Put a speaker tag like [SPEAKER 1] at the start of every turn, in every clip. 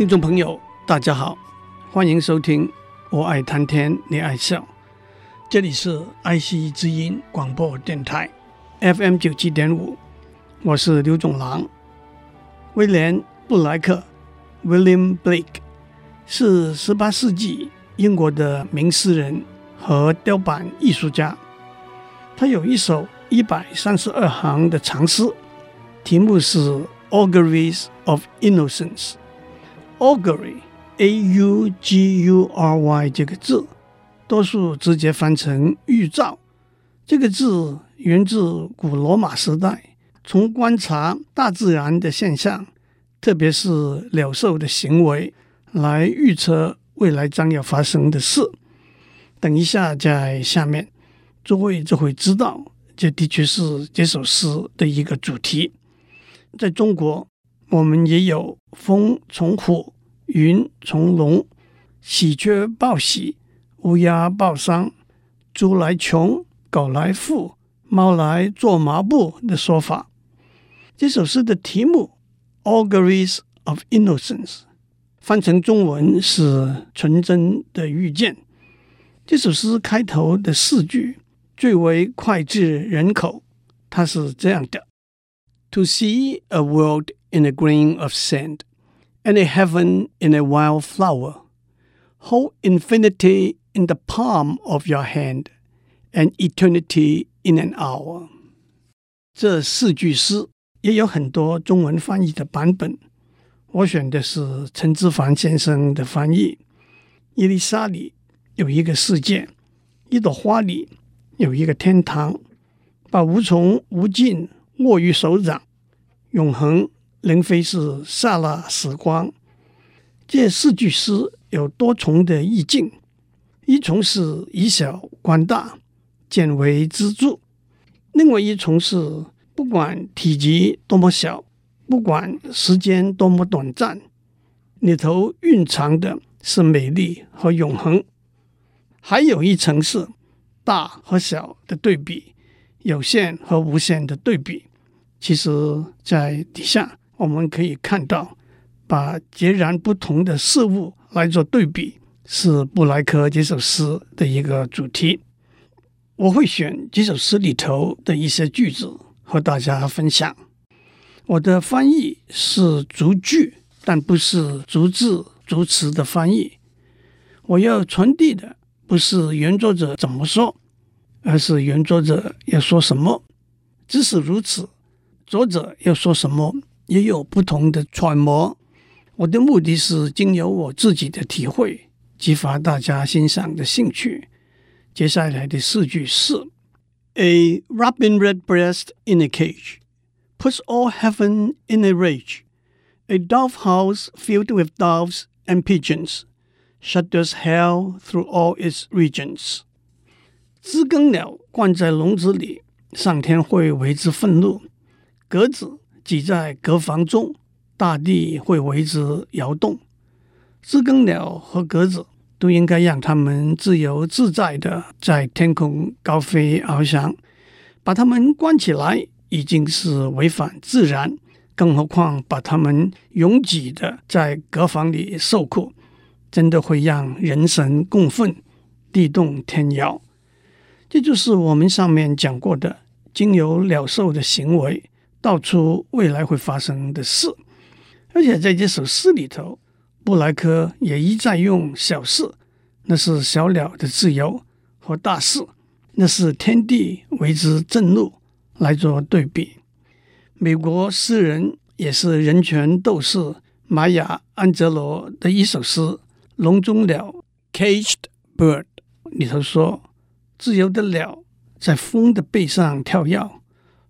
[SPEAKER 1] 听众朋友，大家好，欢迎收听《我爱谈天，你爱笑》。这里是爱惜之音广播电台 FM 九七点五，我是刘总郎。威廉布莱克 （William Blake） 是十八世纪英国的名诗人和雕版艺术家。他有一首一百三十二行的长诗，题目是《Auguries of Innocence》。Augury，A-U-G-U-R-Y 这个字，多数直接翻成预兆。这个字源自古罗马时代，从观察大自然的现象，特别是鸟兽的行为，来预测未来将要发生的事。等一下，在下面，诸位就会知道，这的确是这首诗的一个主题。在中国。我们也有风从虎，云从龙，喜鹊报喜，乌鸦报丧，猪来穷，狗来富，猫来做麻布的说法。这首诗的题目《Auguries of Innocence》翻成中文是“纯真的预见”。这首诗开头的四句最为脍炙人口，它是这样的：“To see a world。” In a grain of sand, and a heaven in a wild flower, hold infinity in the palm of your hand, and eternity in an hour。这四句诗也有很多中文翻译的版本，我选的是陈之藩先生的翻译。伊丽莎里有一个世界，一朵花里有一个天堂，把无穷无尽握于手掌，永恒。 仍非是刹那时光。这四句诗有多重的意境：一重是以小观大，见微知著；另外一重是不管体积多么小，不管时间多么短暂，里头蕴藏的是美丽和永恒；还有一层是大和小的对比，有限和无限的对比。其实，在底下。我们可以看到，把截然不同的事物来做对比，是布莱克这首诗的一个主题。我会选这首诗里头的一些句子和大家分享。我的翻译是逐句，但不是逐字逐词的翻译。我要传递的不是原作者怎么说，而是原作者要说什么。即使如此，作者要说什么，也有不同的揣摩。我的目的是经由我自己的体会，激发大家欣赏的兴趣。接下来的四句是：A robin redbreast in a cage puts all heaven in a rage. A dove house filled with doves and pigeons shudders hell through all its regions. 知更鸟关在笼子里，上天会为之愤怒。鸽子。挤在阁房中，大地会为之摇动。知更鸟和鸽子都应该让它们自由自在地在天空高飞翱翔。把它们关起来已经是违反自然，更何况把它们拥挤的在阁房里受苦，真的会让人神共愤，地动天摇。这就是我们上面讲过的，经由鸟兽的行为。道出未来会发生的事，而且在这首诗里头，布莱克也一再用小事，那是小鸟的自由，和大事，那是天地为之震怒，来做对比。美国诗人也是人权斗士玛雅·安哲罗的一首诗《笼中鸟》（Caged Bird） 里头说：“自由的鸟在风的背上跳跃，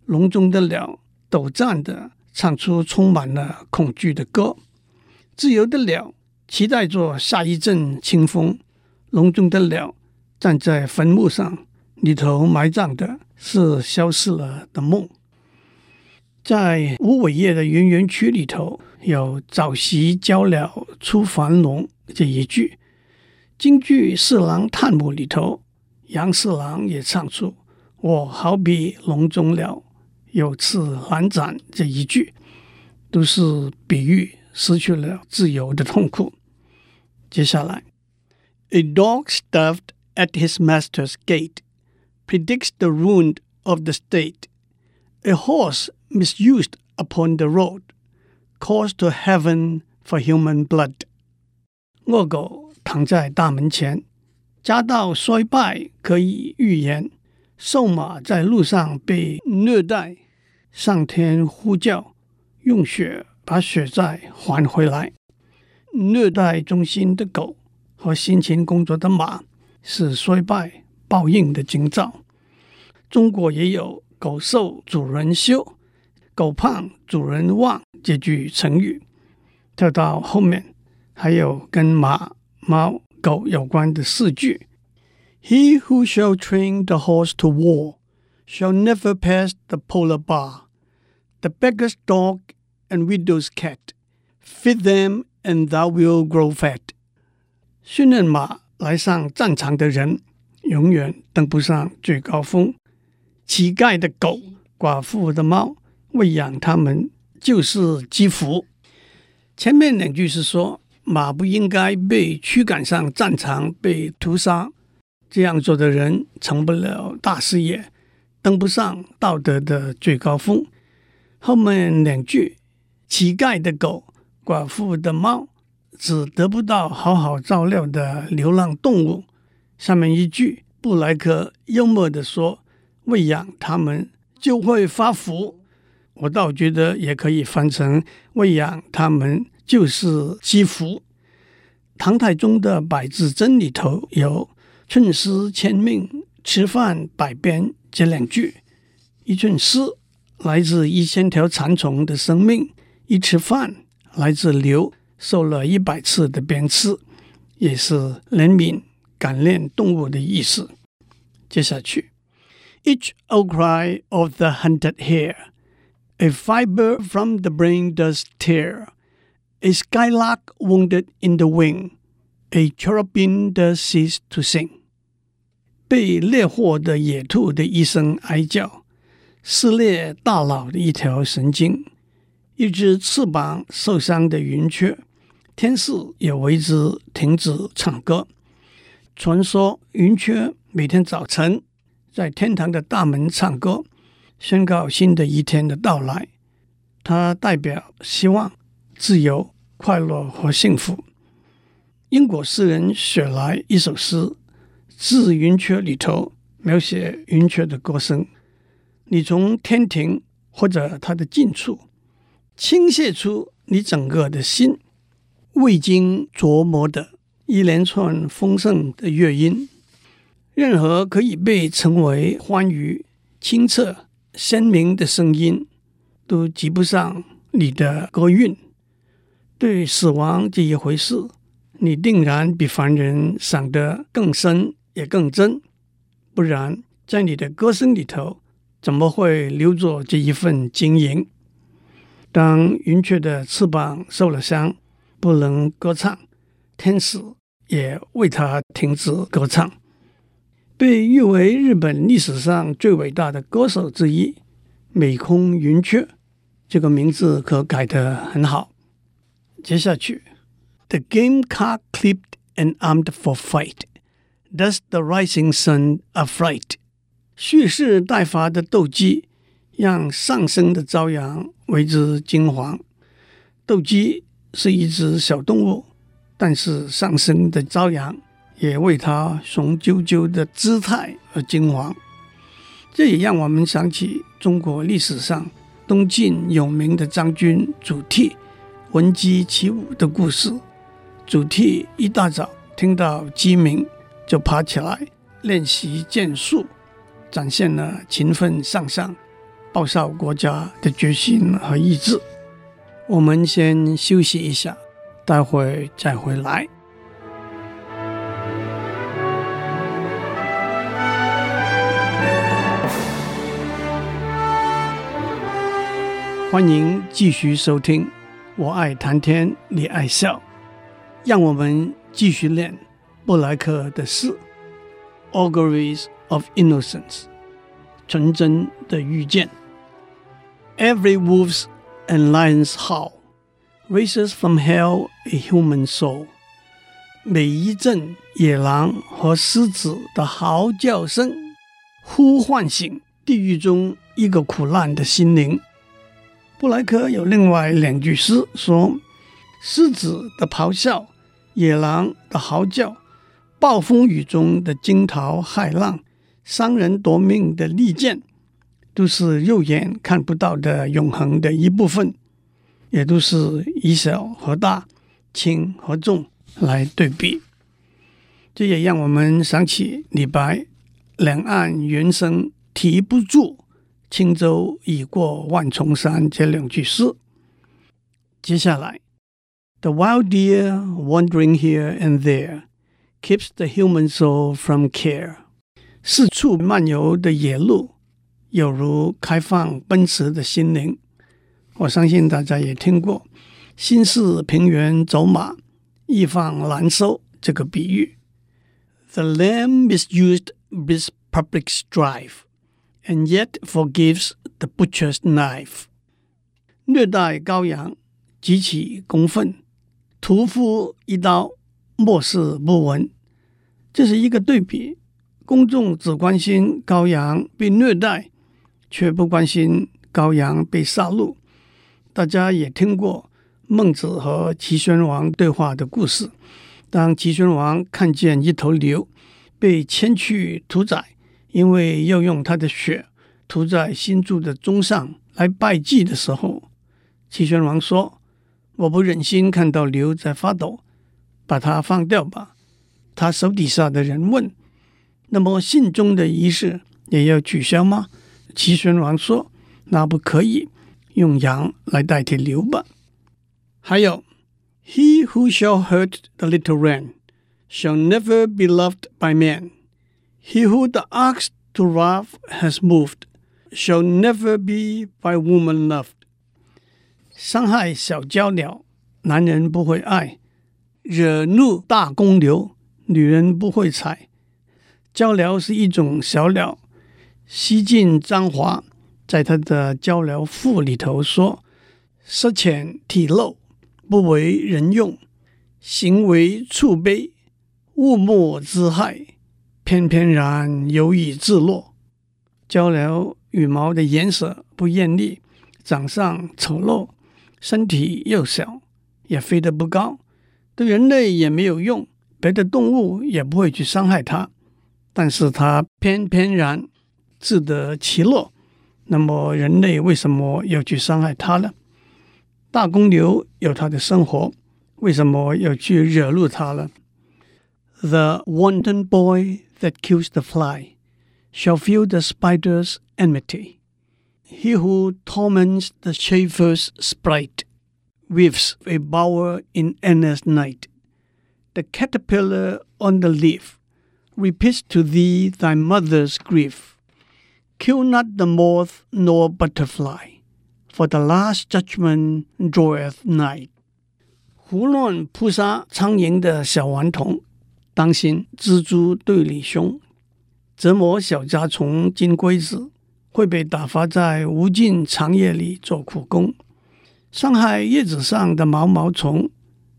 [SPEAKER 1] 笼中的鸟。”陡颤的唱出充满了恐惧的歌。自由的鸟期待着下一阵清风，笼中的鸟站在坟墓上，里头埋葬的是消失了的梦。在无尾叶的圆圆曲里头，有“早习交鸟出樊笼”这一句。京剧《四郎探母》里头，杨四郎也唱出“我好比笼中鸟，有翅难展”这一句，都是比喻失去了自由的痛苦。接下来，A dog stuffed at his master's gate predicts the ruin of the state. A horse misused upon the road calls to heaven for human blood. 恶狗。躺在大门前，家道衰败可以预言；瘦马在路上被虐待，上天呼叫，用血把血债还回来。虐待忠心的狗和辛勤工作的马，是衰败报应的征兆。中国也有“狗瘦主人羞，狗胖主人旺”这句成语。跳到后面，还有跟马。猫狗有关的四句 ：He who shall train the horse to war shall never pass the polar bar. The beggar's dog and widow's cat feed them, and thou wilt grow fat. 训练马来上战场的人，永远登不上最高峰。乞丐的狗、寡妇的猫，喂养它们就是积福。前面两句是说。马不应该被驱赶上战场被屠杀， 这样做的人成不了大事业，登不上道德的最高峰。后面两句，乞丐的狗、寡妇的猫，只得不到好好照料的流浪动物。下面一句，布莱克幽默地说：“喂养它们就会发福。”我倒觉得也可以翻成：“喂养它们。”就是积福。唐太宗的百字真里头有“寸丝千命，吃饭百鞭”这两句。一寸丝来自一千条蚕虫的生命，一吃饭来自牛受了一百次的鞭笞，也是怜悯感念动物的意思。接下去，Each outcry of the hunted hare, a fiber from the brain does tear. A skylark wounded in the wing, a cherubim does cease to sing。被猎获的野兔的一声哀叫，撕裂大脑的一条神经；一只翅膀受伤的云雀，天使也为之停止唱歌。传说云雀每天早晨在天堂的大门唱歌，宣告新的一天的到来。它代表希望。自由、快乐和幸福。英国诗人雪莱一首诗《致云雀》里头描写云雀的歌声。你从天庭或者它的近处倾泻出你整个的心，未经琢磨的一连串丰盛的乐音。任何可以被称为欢愉、清澈、鲜明的声音，都及不上你的歌韵。对死亡这一回事，你定然比凡人想得更深也更真，不然在你的歌声里头，怎么会留着这一份晶莹？当云雀的翅膀受了伤，不能歌唱，天使也为它停止歌唱。被誉为日本历史上最伟大的歌手之一，美空云雀，这个名字可改得很好。接下去，The gamecock clipped and armed for fight. Does the rising sun affright? 蓄势待发的斗鸡，让上升的朝阳为之惊惶。斗鸡是一只小动物，但是上升的朝阳也为它雄赳赳的姿态而惊惶。这也让我们想起中国历史上东晋有名的将军祖逖。闻鸡起舞的故事，祖逖一大早听到鸡鸣，就爬起来练习剑术，展现了勤奋向上、报效国家的决心和意志。我们先休息一下，待会再回来。欢迎继续收听《我爱谈天，你爱笑》，让我们继续练布莱克的诗《Auguries of Innocence》纯真的预见。Every wolf's and lion's howl raises from hell a human soul。每一阵野狼和狮子的嚎叫声，呼唤醒地狱中一个苦难的心灵。布莱克有另外两句诗说：“狮子的咆哮，野狼的嚎叫，暴风雨中的惊涛骇浪，伤人夺命的利剑，都是肉眼看不到的永恒的一部分，也都是以小和大、轻和重来对比。这也让我们想起李白‘两岸猿声啼不住’。”轻舟已过万重山这两句诗，接下来，The wild deer wandering here and there keeps the human soul from care。四处漫游的野鹿，有如开放奔驰的心灵。我相信大家也听过“心似平原走马，易放难收”这个比喻。The lamb misused this public strife。And yet forgives the butcher's knife。虐待羔羊，极其公愤，屠夫一刀， 漠视不闻。这是一个对比：公众只关心羔羊被虐待，却不关心羔羊被杀戮。大家也听过孟子和齐宣王对话的故事。当齐宣王看见一头牛被牵去屠宰，因为要用他的血涂在新筑的钟上来拜祭的时候，齐宣王说：“我不忍心看到牛在发抖，把它放掉吧。”他手底下的人问：“那么信中的仪式也要取消吗？”齐宣王说：“那不可以，用羊来代替牛吧。”还有：“He who shall hurt the little wren shall never be loved by man. He who the ox to wrath has moved shall never be by woman loved。伤害小娇鸟，男人不会爱；惹怒大公牛，女人不会采。鷦鷯是一种小鸟。西晋张华在他的《鷦鷯赋》里头说：“色浅体陋，不为人用；行为触卑，物莫之害。翩翩然，犹以自落。”鷦鷯羽毛的颜色不艳丽，长相丑陋，身体又小，也飞得不高，对人类也没有用，别的动物也不会去伤害它。但是它翩翩然，自得其乐。那么人类为什么要去伤害它呢？大公牛有它的生活，为什么要去惹怒它呢？The wanton boy that kills the fly shall feel the spider's enmity. He who torments the chafers sprite weaves a bower in endless night. The caterpillar on the leaf repeats to thee thy mother's grief. Kill not the moth nor butterfly, for the last judgment draweth nigh. 胡乱扑杀苍蝇的小顽童，当心蜘蛛对你凶。折磨小甲虫、金龟子，会被打发在无尽长夜里做苦工； 伤害叶子上的毛毛虫，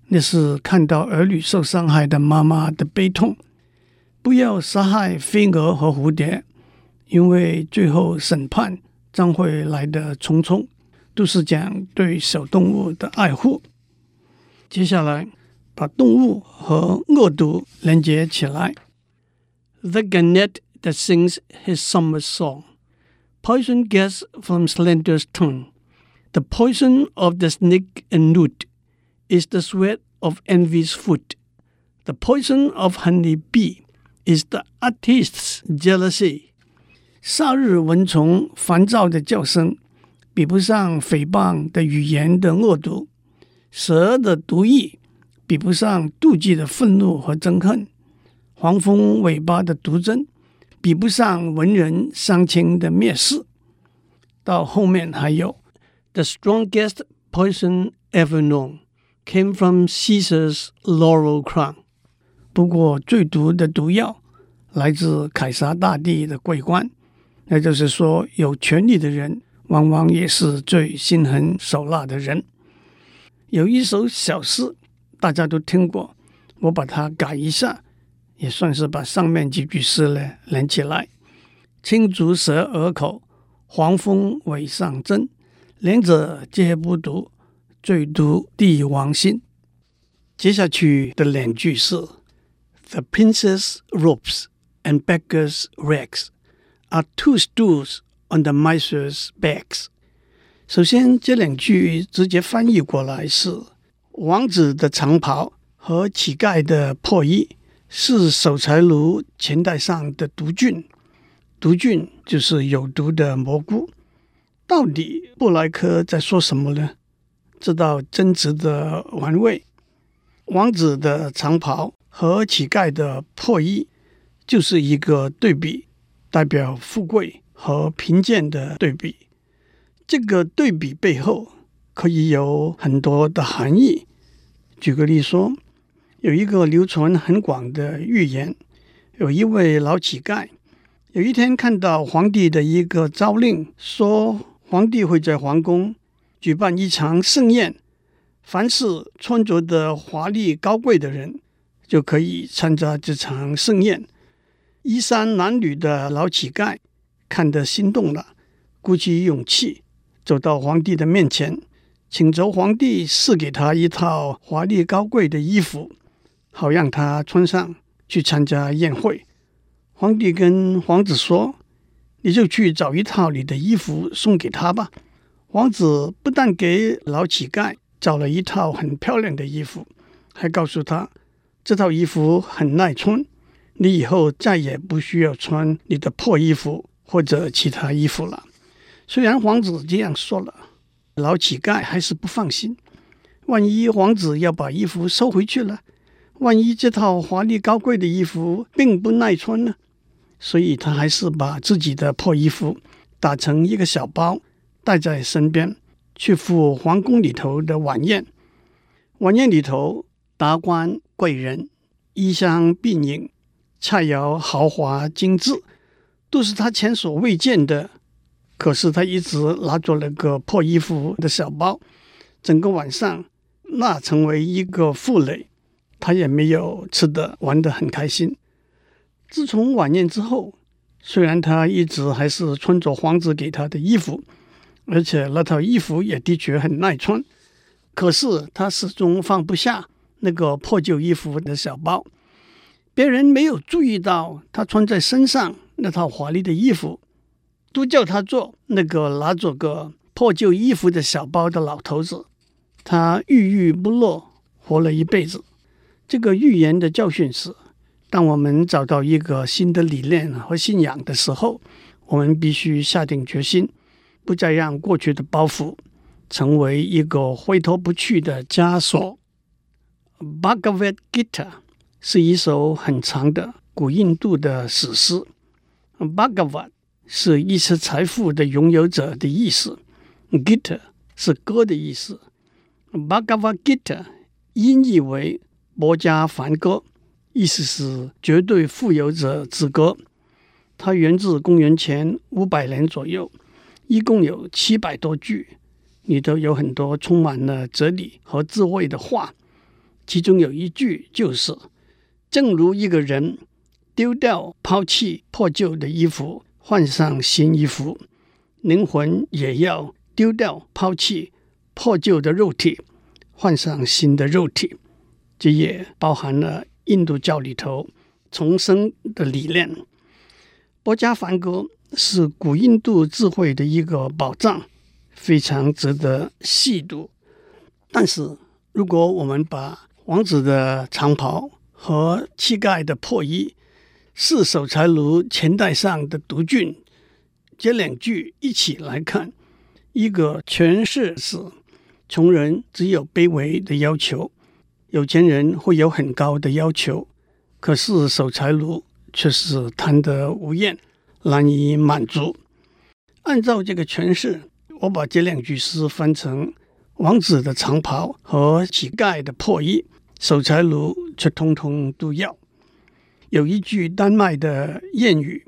[SPEAKER 1] 那是看到儿女受伤害的妈妈的悲痛。不要杀害飞蛾和蝴蝶，因为最后审判将会来得匆匆。都是讲对小动物的爱护。接下来，把动物和恶毒连接起来。The gannet that sings his summer song, poison gas from slender's tongue. The poison of the snake and newt is the sweat of envy's foot. The poison of honey bee is the artist's jealousy. 鲨日蚊虫烦躁的叫声，比不上诽谤的语言的恶毒；蛇的毒液，比不上妒忌的愤怒和憎恨；黄蜂尾巴的毒针，比不上文人伤情的蔑视。到后面还有 ，The strongest poison ever known came from Caesar's laurel crown。不过最毒的毒药来自凯撒大帝的桂冠。那就是说，有权力的人往往也是最心狠手辣的人。有一首小诗，大家都听过，我把它改一下，也算是把上面几句诗呢连起来：青竹蛇耳口，黄蜂尾上针，两者皆不毒，最毒帝王心。接下去的两句是：The prince's robes and beggar's rags。Are two stools on the miser's backs。首先，这两句直接翻译过来是：王子的长袍和乞丐的破衣是守财奴钱袋上的毒菌。毒菌就是有毒的蘑菇。到底布莱克在说什么呢？这倒真值得玩味。王子的长袍和乞丐的破衣就是一个对比。代表富贵和贫贱的对比，这个对比背后可以有很多的含义。举个例说，有一个流传很广的寓言：有一位老乞丐，有一天看到皇帝的一个诏令，说皇帝会在皇宫举办一场盛宴，凡是穿着的华丽高贵的人就可以参加这场盛宴。衣衫褴褛的老乞丐看得心动了，鼓起勇气走到皇帝的面前，请求皇帝赐给他一套华丽高贵的衣服，好让他穿上去参加宴会。皇帝跟皇子说：“你就去找一套你的衣服送给他吧。”王子不但给老乞丐找了一套很漂亮的衣服，还告诉他这套衣服很耐穿。你以后再也不需要穿你的破衣服或者其他衣服了。虽然王子这样说了，老乞丐还是不放心。万一王子要把衣服收回去了，万一这套华丽高贵的衣服并不耐穿呢？所以他还是把自己的破衣服打成一个小包，带在身边，去赴皇宫里头的晚宴。晚宴里头，达官贵人，衣香鬓影。菜肴豪华精致，都是他前所未见的。可是他一直拿着那个破衣服的小包，整个晚上那成为一个负累，他也没有吃的玩得很开心。自从晚宴之后，虽然他一直还是穿着皇子给他的衣服，而且那套衣服也的确很耐穿，可是他始终放不下那个破旧衣服的小包。别人没有注意到他穿在身上那套华丽的衣服，都叫他做那个拿着个破旧衣服的小包的老头子。他郁郁不乐，活了一辈子。这个寓言的教训是：当我们找到一个新的理念和信仰的时候，我们必须下定决心，不再让过去的包袱成为一个挥脱不去的枷锁。Bhagavad Gita。是一首很长的古印度的史诗。Bhagavat 是一切财富的拥有者的意思，Gita 是歌的意思。Bhagavad Gita 音译为《摩加梵歌》，意思是绝对富有者之歌。它源自公元前五百年左右，一共有七百多句，里头有很多充满了哲理和智慧的话。其中有一句就是。正如一个人丢掉、抛弃破旧的衣服，换上新衣服，灵魂也要丢掉、抛弃破旧的肉体，换上新的肉体。这也包含了印度教里头重生的理念。《薄伽梵歌》是古印度智慧的一个宝藏，非常值得细读。但是，如果我们把王子的长袍，和乞丐的破衣是守财奴钱袋上的毒菌，这两句一起来看，一个诠释是：穷人只有卑微的要求，有钱人会有很高的要求。可是守财奴却是贪得无厌，难以满足。按照这个诠释，我把这两句诗分成：王子的长袍和乞丐的破衣，守财奴却通通都要。有一句丹麦的谚语：“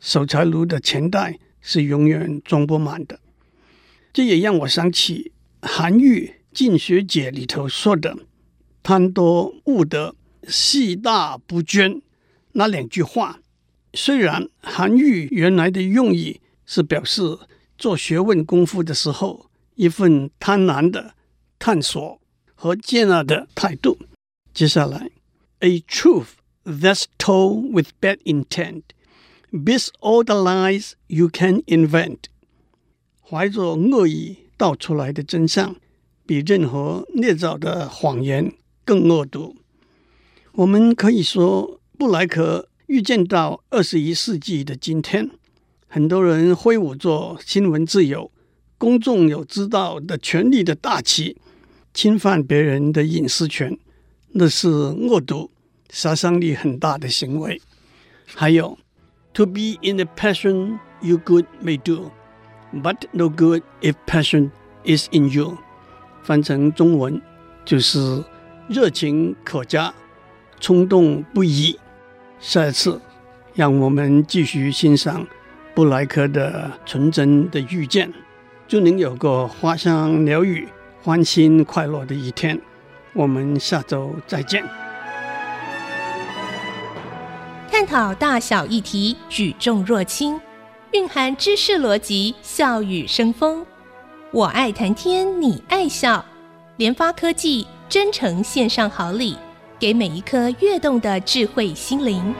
[SPEAKER 1] 守财奴的钱袋是永远装不满的。”这也让我想起韩愈《进学解》里头说的：“贪多误得。”细大不捐那两句话，虽然韩愈原来的用意是表示做学问功夫的时候一份贪婪的探索和接纳的态度。接下来，A truth that's told with bad intent beats all the lies you can invent。怀着恶意道出来的真相，比任何捏造的谎言更恶毒。我们可以说，布莱克预见到二十一世纪的今天，很多人挥舞着新闻自由、公众有知道的权利的大旗，侵犯别人的隐私权，那是恶毒、杀伤力很大的行为。还有，To be in the passion you good may do, but no good if passion is in you。翻成中文就是热情可嘉。冲动不已。下一次，让我们继续欣赏布莱克的纯真的遇见。祝您有个花香鸟语、欢欣快乐的一天。我们下周再见。
[SPEAKER 2] 探讨大小议题，举重若轻，蕴含知识逻辑，笑语生风。我爱谈天，你爱笑。联发科技真诚献上好礼。给每一颗跃动的智慧心灵。